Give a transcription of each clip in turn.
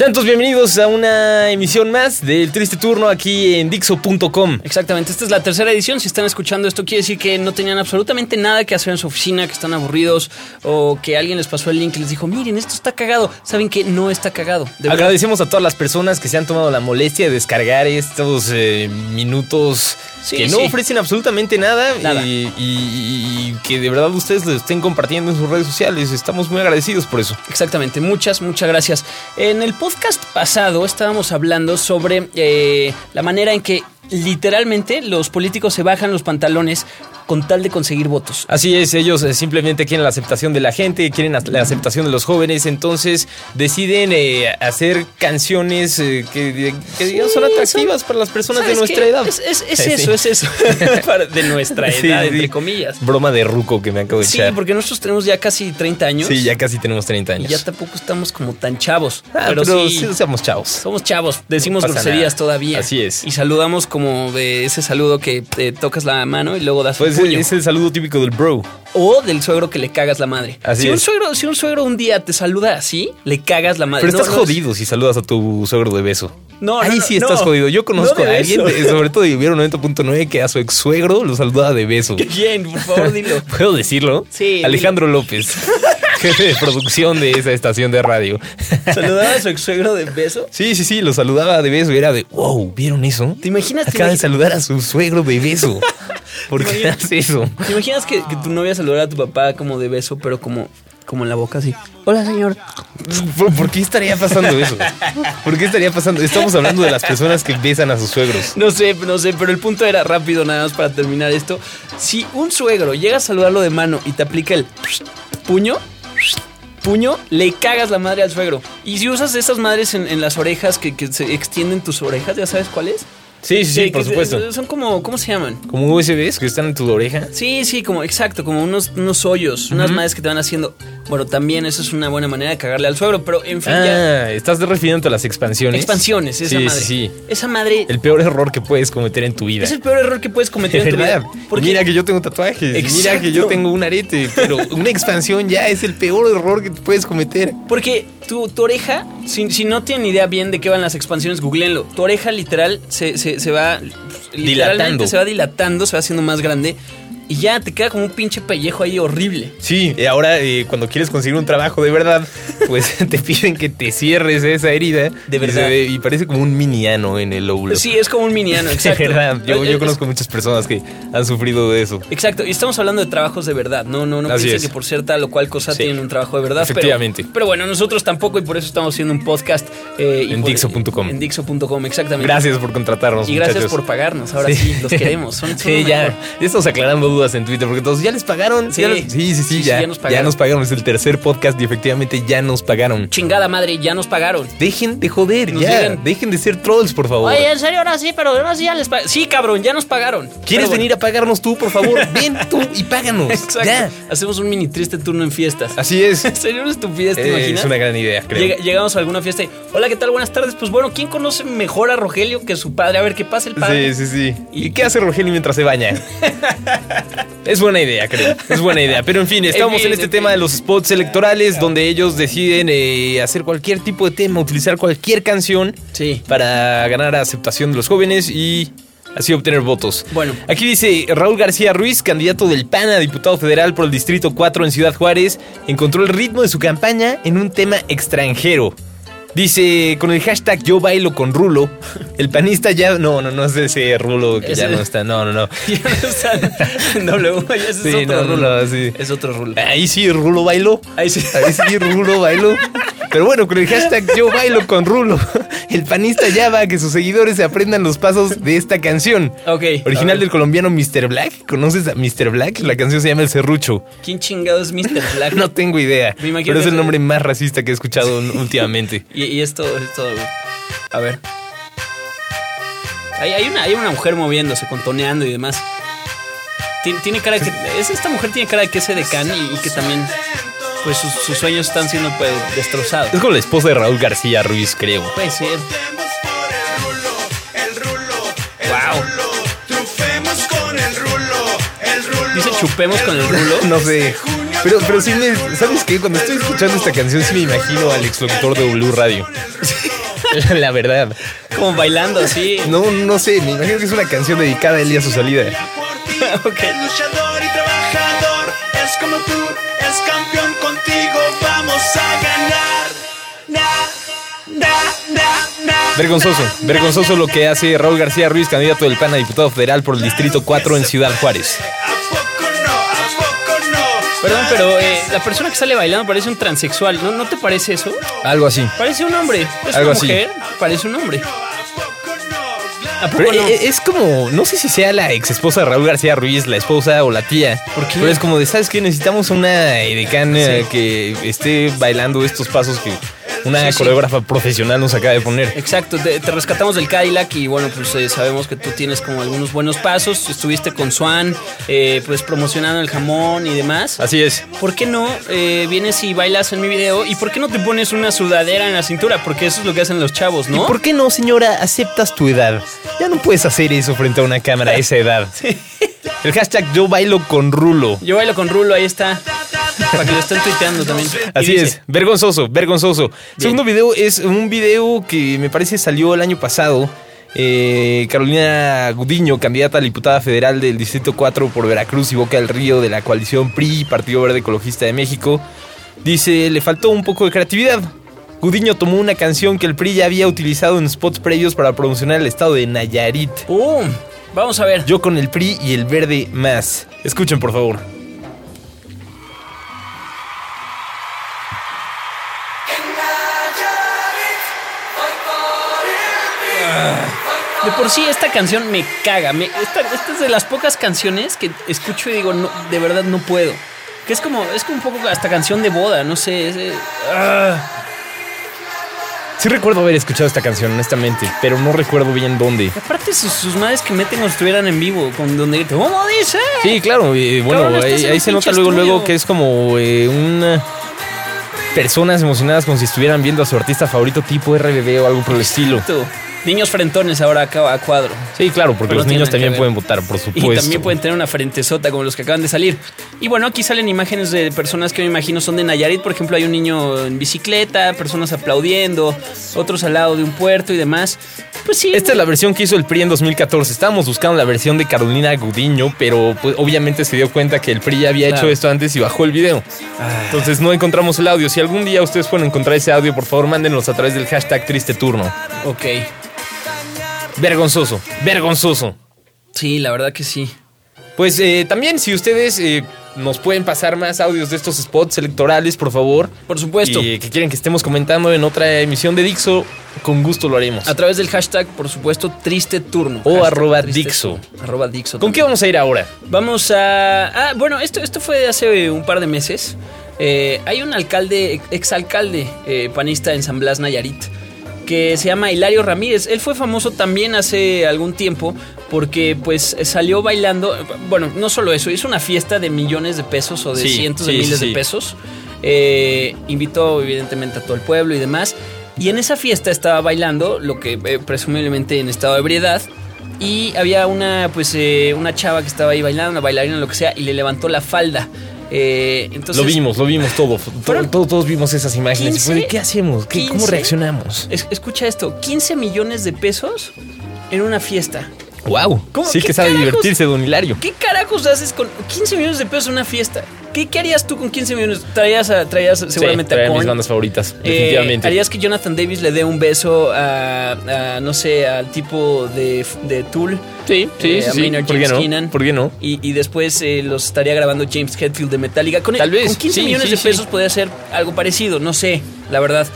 Sean todos bienvenidos a una emisión más del Triste Turno aquí en Dixo.com. Exactamente, esta es la tercera edición. Si están escuchando esto, quiere decir que no tenían absolutamente nada que hacer en su oficina, que están aburridos o que alguien les pasó el link y les dijo: Miren, esto está cagado. Saben que no está cagado. De Agradecemos a todas las personas que se han tomado la molestia de descargar estos eh, minutos que no ofrecen absolutamente nada, Y, que de verdad ustedes lo estén compartiendo en sus redes sociales. Estamos muy agradecidos por eso. Exactamente, muchas, muchas gracias. En el podcast pasado estábamos hablando sobre eh, la manera en que literalmente los políticos se bajan los pantalones con tal de conseguir votos. Así es, ellos eh, simplemente quieren la aceptación de la gente, quieren la aceptación de los jóvenes, entonces deciden eh, hacer canciones eh, que, son atractivas para las personas de nuestra edad. Es, eso, es eso. de nuestra edad, entre comillas. Broma de ruco que me acabo de echar. Sí, porque nosotros tenemos ya casi 30 años. Sí, ya casi tenemos 30 años. Y ya tampoco estamos como tan chavos. Ah, pero, sí, somos chavos. Somos chavos, decimos groserías todavía. Así es. Y saludamos como de ese saludo que te tocas la mano y luego das pues es el saludo típico del bro. O del suegro que le cagas la madre. Así si un suegro, si un suegro un día te saluda así, le cagas la madre. Pero estás jodido si saludas a tu suegro de beso. No, Ahí sí estás jodido. Yo conozco a alguien, sobre todo de 90.9, que a su ex suegro lo saluda de beso. ¿Quién? Por favor, dilo. ¿Puedo decirlo? Sí. Alejandro López. jefe de producción de esa estación de radio. ¿Saludaba a su ex suegro de beso? Sí, sí, sí, lo saludaba de beso era de, wow, ¿vieron eso? ¿Te imaginas? Acaba de saludar a su suegro de beso. ¿Por qué haces eso? ¿Te imaginas que, tu novia saludara a tu papá como de beso, pero como como en la boca así. Hola, señor. ¿Por, qué estaría pasando eso? ¿Por qué estaría pasando? Estamos hablando de las personas que besan a sus suegros. No sé, no sé, pero el punto era rápido nada más para terminar esto. Si un suegro llega a saludarlo de mano y te aplica el puño, puño, le cagas la madre al suegro. Y si usas esas madres en, las orejas que, que, se extienden tus orejas, ¿ya sabes cuál es? Sí, sí, sí, por supuesto. Son como, ¿cómo se llaman? Como USBs que están en tu oreja. Sí, sí, como, exacto, como unos, unos hoyos, unas madres que te van haciendo. Bueno, también eso es una buena manera de cagarle al suegro, pero en fin. Ah, estás refiriendo a las expansiones. Expansiones, esa madre. Sí. Esa madre. El peor error que puedes cometer en tu vida. Es el peor error que puedes cometer en tu vida. Mira que yo tengo tatuajes. Mira que yo tengo un arete. Pero una expansión ya es el peor error que puedes cometer. Porque tu, tu oreja, si, si, no tienen idea bien de qué van las expansiones, googleenlo. Tu oreja literal se, se, se va. Dilatando. Se va dilatando, se va haciendo más grande y ya te queda como un pinche pellejo ahí horrible. Sí, y ahora eh, cuando quieres conseguir un trabajo de verdad, pues te piden que te cierres esa herida. De verdad. Y, parece como un miniano en el óvulo. Sí, es como un miniano, exacto. De verdad, yo, yo conozco muchas personas que han sufrido de eso. Exacto, y estamos hablando de trabajos de verdad, no, no, no piensen que por ser tal o cual cosa tienen un trabajo de verdad. Efectivamente. Pero, bueno, nosotros tampoco y por eso estamos haciendo un podcast. Eh, en Dixo.com. En Dixo.com, exactamente. Gracias por contratarnos. Y gracias por pagarnos, ahora sí, los queremos. Son, sí, ya. Ya estamos aclarando dudas en Twitter porque todos ¿ya les pagaron? Sí, sí, sí, ya, nos pagaron. ya nos pagaron. Es el tercer podcast y efectivamente ya nos pagaron. Chingada madre, ya nos pagaron. Dejen de joder, ya. Dejen de ser trolls, por favor. Oye, en serio, ahora sí, pero ahora sí ya les pagaron. Sí, cabrón, ya nos pagaron. ¿Quieres venir a pagarnos tú, por favor? Ven tú y páganos. Exacto. Ya. Hacemos un mini triste turno en fiestas. Así es. ¿En serio es tu fiesta, eh, Es una gran idea, creo. llegamos a alguna fiesta y, hola, ¿qué tal? Buenas tardes. Pues bueno, ¿quién conoce mejor a Rogelio que su padre? A ver, ¿qué pasa el padre? Sí, sí, sí. ¿Y qué hace Rogelio mientras se baña? es buena idea, creo. Es buena idea. Pero en fin, estamos en, este tema de los spots electorales donde ellos deciden eh, hacer cualquier tipo de tema, utilizar cualquier canción para ganar aceptación de los jóvenes y así obtener votos. Bueno, aquí dice Raúl García Ruiz, candidato del PAN a diputado federal por el Distrito 4 en Ciudad Juárez, encontró el ritmo de su campaña en un tema extranjero. Dice, con el hashtag yo bailo con Rulo, el panista ya... No, no, no es ese Rulo que ya no está. No, no, no. Ya no está en W, es otro Rulo. sí. Es otro Rulo. Ahí sí, Rulo bailo. Ahí sí. Ahí sí, Rulo bailo. Pero bueno, con el hashtag yo bailo con Rulo, el panista ya va a que sus seguidores se aprendan los pasos de esta canción. Ok. Original del colombiano Mr. Black. ¿Conoces a Mr. Black? La canción se llama El Serrucho. ¿Quién chingado es Mr. Black? no tengo idea. pero es el nombre más racista que he escuchado últimamente. y, esto, esto, a ver. Hay, hay una, hay una mujer moviéndose, contoneando y demás. Tien- Tiene cara que. es- Esta mujer tiene cara de que es edecán y, y que también. Pues sus, sus sueños están siendo pues, destrozados. Es como la esposa de Raúl García Ruiz, creo. Puede ser. Wow. Trufemos con el rulo, el rulo. Dice chupemos con el rulo. No sé. Pero, pero sí me. ¿Sabes qué? Cuando estoy escuchando esta canción, sí me imagino al exlocutor de W Radio. La verdad. Como bailando así. No, no sé. Me imagino que es una canción dedicada a él y a su salida. Ok. Luchador y trabajador, es como tú, es campeón a ganar. Na, na, na, na, Vergonzoso. na, Vergonzoso lo que hace Raúl García Ruiz, candidato del PAN a diputado federal por el Distrito 4 en Ciudad Juárez. ¿A poco no? ¿A poco no? Perdón, pero eh, la persona que sale bailando parece un transexual. ¿No, ¿No te parece eso? Algo así. Parece un hombre. Es Algo una así. mujer. Parece un hombre. ¿A poco Pero no? e- es como, no sé si sea la ex esposa de Raúl García Ruiz, la esposa o la tía. ¿Por qué? Pero es como de, ¿sabes qué? Necesitamos una edecán eh, Sí. que esté bailando estos pasos que una Sí, sí. coreógrafa profesional nos acaba de poner. Exacto, te, te rescatamos del Cadillac y bueno, pues eh, sabemos que tú tienes como algunos buenos pasos. Estuviste con Swan, eh, pues promocionando el jamón y demás. Así es. ¿Por qué no eh, vienes y bailas en mi video? ¿Y por qué no te pones una sudadera en la cintura? Porque eso es lo que hacen los chavos, ¿no? ¿Y por qué no, señora, aceptas tu edad? Ya no puedes hacer eso frente a una cámara a esa edad. El hashtag yo bailo con rulo. Yo bailo con Rulo, ahí está. Para que lo estén tuiteando también. Así dice, es, vergonzoso, vergonzoso. Segundo video es un video que me parece salió el año pasado. Eh, Carolina Gudiño, candidata a diputada federal del Distrito 4 por Veracruz y Boca del Río de la coalición PRI, Partido Verde Ecologista de México, dice, le faltó un poco de creatividad. Gudiño tomó una canción que el PRI ya había utilizado en spots previos para promocionar el estado de Nayarit. Vamos a ver. Yo con el PRI y el verde más. Escuchen, por favor. De por sí esta canción me caga. Me, esta, esta es de las pocas canciones que escucho y digo, no, de verdad no puedo. Que es como, es como un poco hasta canción de boda, no sé. es, eh, ah. Sí recuerdo haber escuchado esta canción, honestamente, pero no recuerdo bien dónde. Aparte sus, sus madres que meten estuvieran en vivo, con donde ¿cómo dice? Sí, claro, y bueno, Cabrón, ahí, se nota luego, luego que es como eh, una personas emocionadas como si estuvieran viendo a su artista favorito tipo RBD o algo por el estilo. Niños frentones ahora acá a cuadro. Sí, claro, porque Pero los no niños también pueden votar, por Y supuesto. también pueden tener una frentezota como los que acaban de salir. Y bueno, aquí salen imágenes de personas que me imagino son de Nayarit. Por ejemplo, hay un niño en bicicleta, personas aplaudiendo, otros al lado de un puerto y demás. Pues sí. Esta es la versión que hizo el PRI en 2014. Estábamos buscando la versión de Carolina Gudiño, pero pues, obviamente se dio cuenta que el PRI ya había Claro. hecho esto antes y bajó el video. Entonces no encontramos el audio. Si algún día ustedes pueden encontrar ese audio, por favor mándenos a través del hashtag triste turno. Ok. Vergonzoso, vergonzoso. Sí, la verdad que sí. Pues eh, también si ustedes eh, nos pueden pasar más audios de estos spots electorales, por favor. Por supuesto. Y eh, que quieren que estemos comentando en otra emisión de Dixo, con gusto lo haremos. A través del hashtag, por supuesto, triste turno. O Hashtag arroba Dixo. turno. Arroba Dixo. ¿Con qué vamos a ir ahora? Vamos a. Ah, bueno, esto, esto fue hace un par de meses. Eh, hay un alcalde, exalcalde panista en San Blas, Nayarit, que se llama Hilario Ramírez. Él fue famoso también hace algún tiempo porque pues salió bailando. Bueno, no solo eso, hizo una fiesta de millones de pesos o de Sí, cientos de miles sí, de pesos. Eh, invitó evidentemente a todo el pueblo y demás. Y en esa fiesta estaba bailando, lo que eh, presumiblemente en estado de ebriedad. Y había una, pues, eh, una chava que estaba ahí bailando, una bailarina, lo que sea, y le levantó la falda. Eh, entonces, lo vimos, lo vimos todo. Fueron Todo- todos vimos esas imágenes. Y fue de, 15, ¿Qué hacemos? ¿Qué- ¿Cómo 15. reaccionamos? es- escucha esto: 15 millones de pesos en una fiesta. ¡Wow! ¿Cómo? Sí ¿Qué que sabe carajos? divertirse, don Hilario. ¿Qué carajos haces con 15 millones de pesos en una fiesta? ¿Qué, qué harías tú con 15 millones? Traías, a- traías seguramente sí, a mis bandas favoritas, Eh, definitivamente. ¿Harías que Jonathan Davis le dé un beso a, a, no sé, al tipo de, de Tool? sí, sí, eh, sí, a sí. Maynard ¿Por qué no? Keenan. ¿Por qué no? Y, y después eh, los estaría grabando James Hetfield de Metallica. Con, Tal vez, con 15 sí, millones de pesos podría ser algo parecido, no sé, la verdad.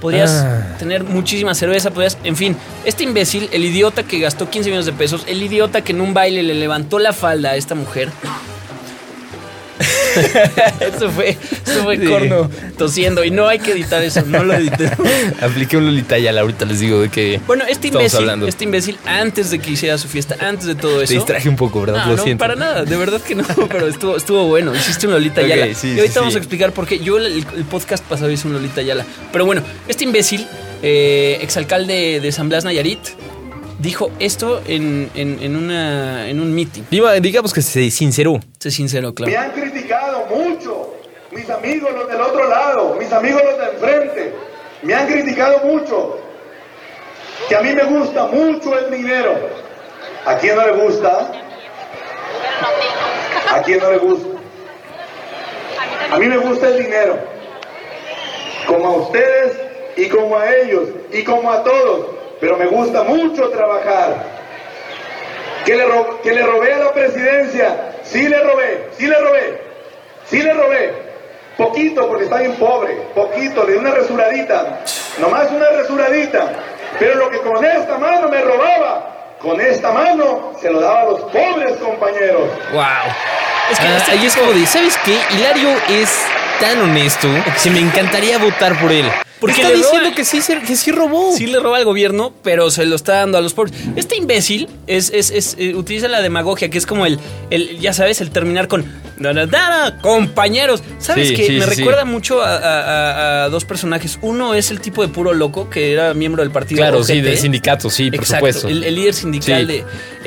Podrías Ah. tener muchísima cerveza, podrías... En fin, este imbécil, el idiota que gastó 15 millones de pesos, el idiota que en un baile le levantó la falda a esta mujer. Eso fue, eso fue corno tosiendo. Y no hay que editar eso, no lo edité. Apliqué un Lolita Yala, ahorita les digo de que. Bueno, este imbécil, hablando. este imbécil, antes de que hiciera su fiesta, antes de todo eso. Te distraje un poco, ¿verdad? No, Lo no, siento. para nada, de verdad que no, pero estuvo, estuvo bueno. Hiciste un Lolita Ok, Yala. sí, y sí, ahorita vamos sí. a explicar por qué. Yo el, el podcast pasado hice un Lolita Yala. Pero bueno, este imbécil, eh, exalcalde de San Blas Nayarit, dijo esto en, en, en una, en un meeting. Diga- digamos que se sinceró. Sé sincero, Me claro. Mucho, mis amigos los del otro lado, mis amigos los de enfrente, me han criticado mucho, que a mí me gusta mucho el dinero. ¿A quién no le gusta? ¿A quién no le gusta? A mí me gusta el dinero, como a ustedes y como a ellos y como a todos, pero me gusta mucho trabajar. Que le, que le robé a la presidencia. Sí le robé, sí le robé, sí le robé. Poquito porque está bien pobre, poquito, le di una resuradita, nomás una resuradita. Pero lo que con esta mano me robaba, con esta mano se lo daba a los pobres compañeros. ¡Wow! Es que Ah, este ahí es como de, ¿sabes qué? Hilario es tan honesto que me encantaría votar por él. Porque Está le diciendo roba- que sí, que sí robó. Sí le roba al gobierno, pero se lo está dando a los pobres. Este imbécil es, es, es, eh, utiliza la demagogia, que es como el, el ya sabes, el terminar con "Da, da, da, da, compañeros. ¿Sabes Sí, qué? sí, Me sí, sí. recuerda mucho a, a- a- a dos personajes. Uno es el tipo de puro loco que era miembro del partido. Claro, sí, OGT. del sindicato, sí, por Exacto, supuesto. El, el líder sindical Sí, de.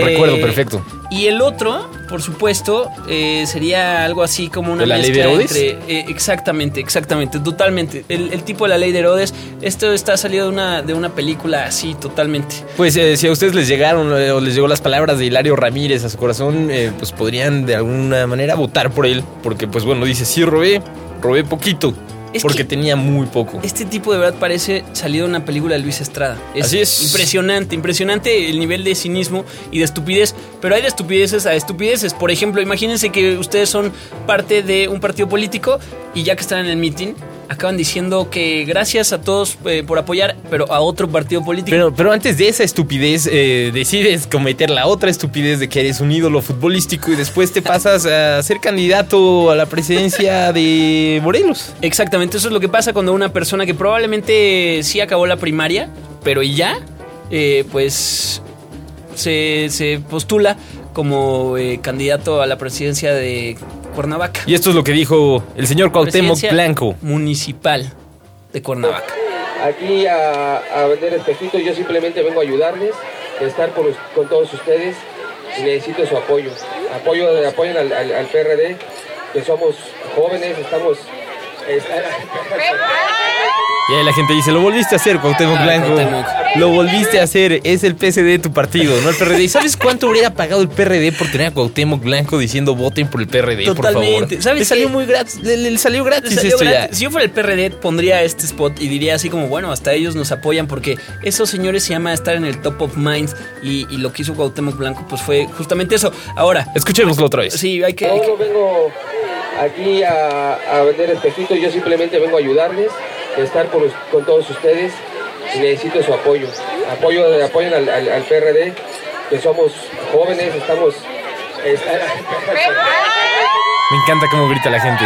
lo recuerdo perfecto. Y el otro, por supuesto, eh, sería algo así como una ¿De la ley de mezcla Herodes? entre eh, exactamente, exactamente, totalmente. El, el tipo de la ley de Herodes, esto está salido de una, de una película así, totalmente. Pues eh, si a ustedes les llegaron eh, o les llegó las palabras de Hilario Ramírez a su corazón, eh, pues podrían de alguna manera votar por él. Porque, pues bueno, dice, sí robé, robé poquito. Es porque que- tenía muy poco. Este tipo de verdad parece salido de una película de Luis Estrada. Así es. Impresionante, impresionante el nivel de cinismo y de estupidez. Pero hay de estupideces a estupideces. Por ejemplo, imagínense que ustedes son parte de un partido político y ya que están en el meeting, acaban diciendo que gracias a todos eh, por apoyar, pero a otro partido político. Pero, pero antes de esa estupidez, eh, decides cometer la otra estupidez de que eres un ídolo futbolístico y después te pasas a ser candidato a la presidencia de Morelos. Exactamente, eso es lo que pasa cuando una persona que probablemente sí acabó la primaria, pero ya, eh, pues se, se postula como eh, candidato a la presidencia de Cuernavaca. Y esto es lo que dijo el señor Cuauhtémoc Blanco. Municipal de Cuernavaca. aquí a, a vender espejitos. Yo simplemente vengo a ayudarles, a estar us- con todos ustedes y necesito su apoyo. Apoyo, apoyen al, al- al PRD, que somos jóvenes, estamos... está- Y ahí la gente dice, lo volviste a hacer, Cuauhtémoc Ah, Blanco. Cuauhtémoc. Lo volviste a hacer. Es el PSD de tu partido, no el PRD. ¿Y sabes cuánto hubiera pagado el PRD por tener a Cuauhtémoc Blanco diciendo voten por el PRD, por favor? ¿Sabes le salió muy gratis. Le, le salió gratis Salió esto gratis. ya. Si yo fuera el PRD, pondría este spot y diría así como, bueno, hasta ellos nos apoyan porque esos señores se llama estar en el top of minds y, y lo que hizo Cuauhtémoc Blanco pues fue justamente eso. Ahora, Escuchémoslo otra vez. sí, hay que... hay No, que- no vengo aquí a, a vender espejitos, yo simplemente vengo a ayudarles, a estar con todos ustedes y necesito su apoyo. Apoyo, apoyen al, al- al PRD, que somos jóvenes, estamos... está- Me encanta cómo grita la gente.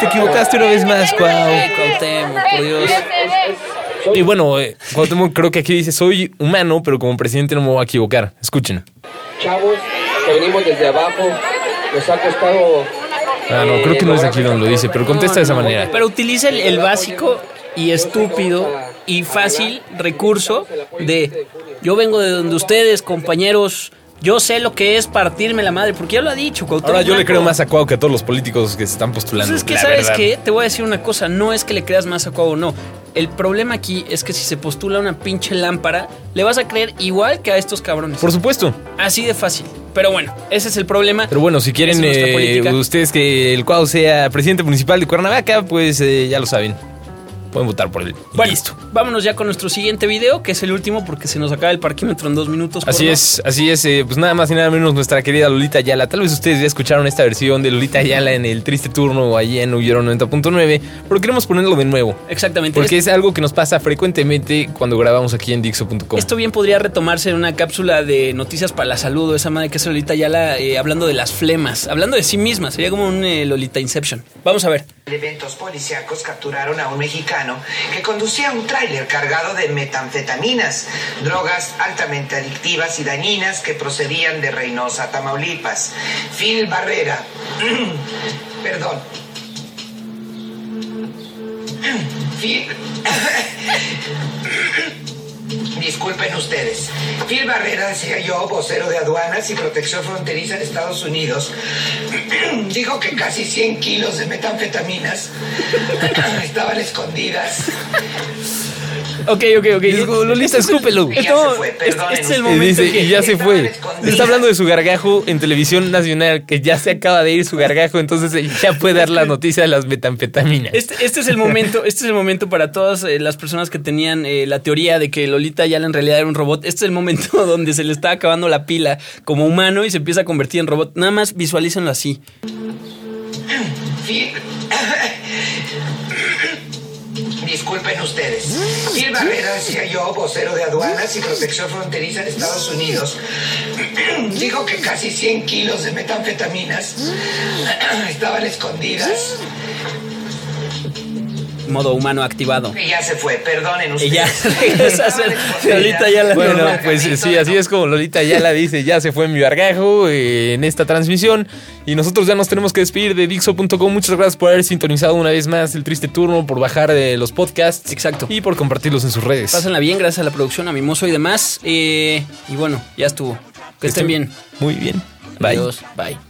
Te equivocaste una vez más, Cuau. Cuauhtémoc, por Dios. Y bueno, eh, Cuauhtémoc creo que aquí dice, soy humano, pero como presidente no me voy a equivocar. Escuchen. chavos que venimos desde abajo, nos ha costado... Ah, no, creo que no es aquí donde lo dice, pero contesta de esa manera. Pero utiliza el, el básico y estúpido y fácil recurso de yo vengo de donde ustedes, compañeros, yo sé lo que es partirme la madre, porque ya lo ha dicho. Cuauhtémoc Ahora yo le creo más a Cuau que a todos los políticos que se están postulando. Pues es que, ¿sabes qué? Te voy a decir una cosa. No es que le creas más a Cuau o no. El problema aquí es que si se postula una pinche lámpara, le vas a creer igual que a estos cabrones. Por supuesto. Así de fácil. Pero bueno, ese es el problema. Pero bueno, si quieren eh, ustedes que el Cuau sea presidente municipal de Cuernavaca, pues eh, ya lo saben. Pueden votar por él. Bueno, Listo. Vámonos ya con nuestro siguiente video, que es el último porque se nos acaba el parquímetro en dos minutos. Así es, así es. eh, pues nada más y nada menos nuestra querida Lolita Ayala. Tal vez ustedes ya escucharon esta versión de Lolita Ayala en el triste turno allí en Huyeron 90.9, pero queremos ponerlo de nuevo. Exactamente. Porque es algo que nos pasa frecuentemente cuando grabamos aquí en Dixo.com. Esto bien podría retomarse en una cápsula de noticias para la salud o esa madre que es Lolita Yala eh, hablando de las flemas, hablando de sí misma. Sería como un eh, Lolita Inception. Vamos a ver. Elementos policíacos capturaron a un mexicano que conducía un tráiler cargado de metanfetaminas, drogas altamente adictivas y dañinas que procedían de Reynosa, Tamaulipas. Phil Barrera. Perdón. Phil. Disculpen ustedes. Phil Barrera, decía yo, vocero de aduanas y protección fronteriza de Estados Unidos, dijo que casi 100 kilos de metanfetaminas estaban escondidas. Ok, ok, ok. Lolita, escúpelo. Ya No, se fue, este- perdonen es el momento dice, que y ya se fue. Está hablando de su gargajo en televisión nacional, que ya se acaba de ir su gargajo, entonces eh, ya puede dar la noticia de las metanfetaminas. Este, este es el momento, este es el momento para todas eh, las personas que tenían eh, la teoría de que Lolita Yala en realidad era un robot. Este es el momento donde se le está acabando la pila como humano y se empieza a convertir en robot. Nada más visualícenlo así. Disculpen ustedes. Phil Barrera, decía yo, vocero de aduanas y protección fronteriza de Estados Unidos, dijo que casi 100 kilos de metanfetaminas estaban escondidas. Modo humano activado. Y ya se fue, perdonen ustedes. Y ya regresa a ser Lolita Yala. Bueno, normal. pues sí, así es como Lolita ya la dice, ya se fue mi gargajo eh, en esta transmisión y nosotros ya nos tenemos que despedir de Dixo.com. Muchas gracias por haber sintonizado una vez más el triste turno, por bajar de los podcasts. Exacto. Y por compartirlos en sus redes. Pásenla bien, gracias a la producción, a Mimoso y demás. Eh, y bueno, ya estuvo. Que estén bien. Muy bien. Bye. Adiós. Bye.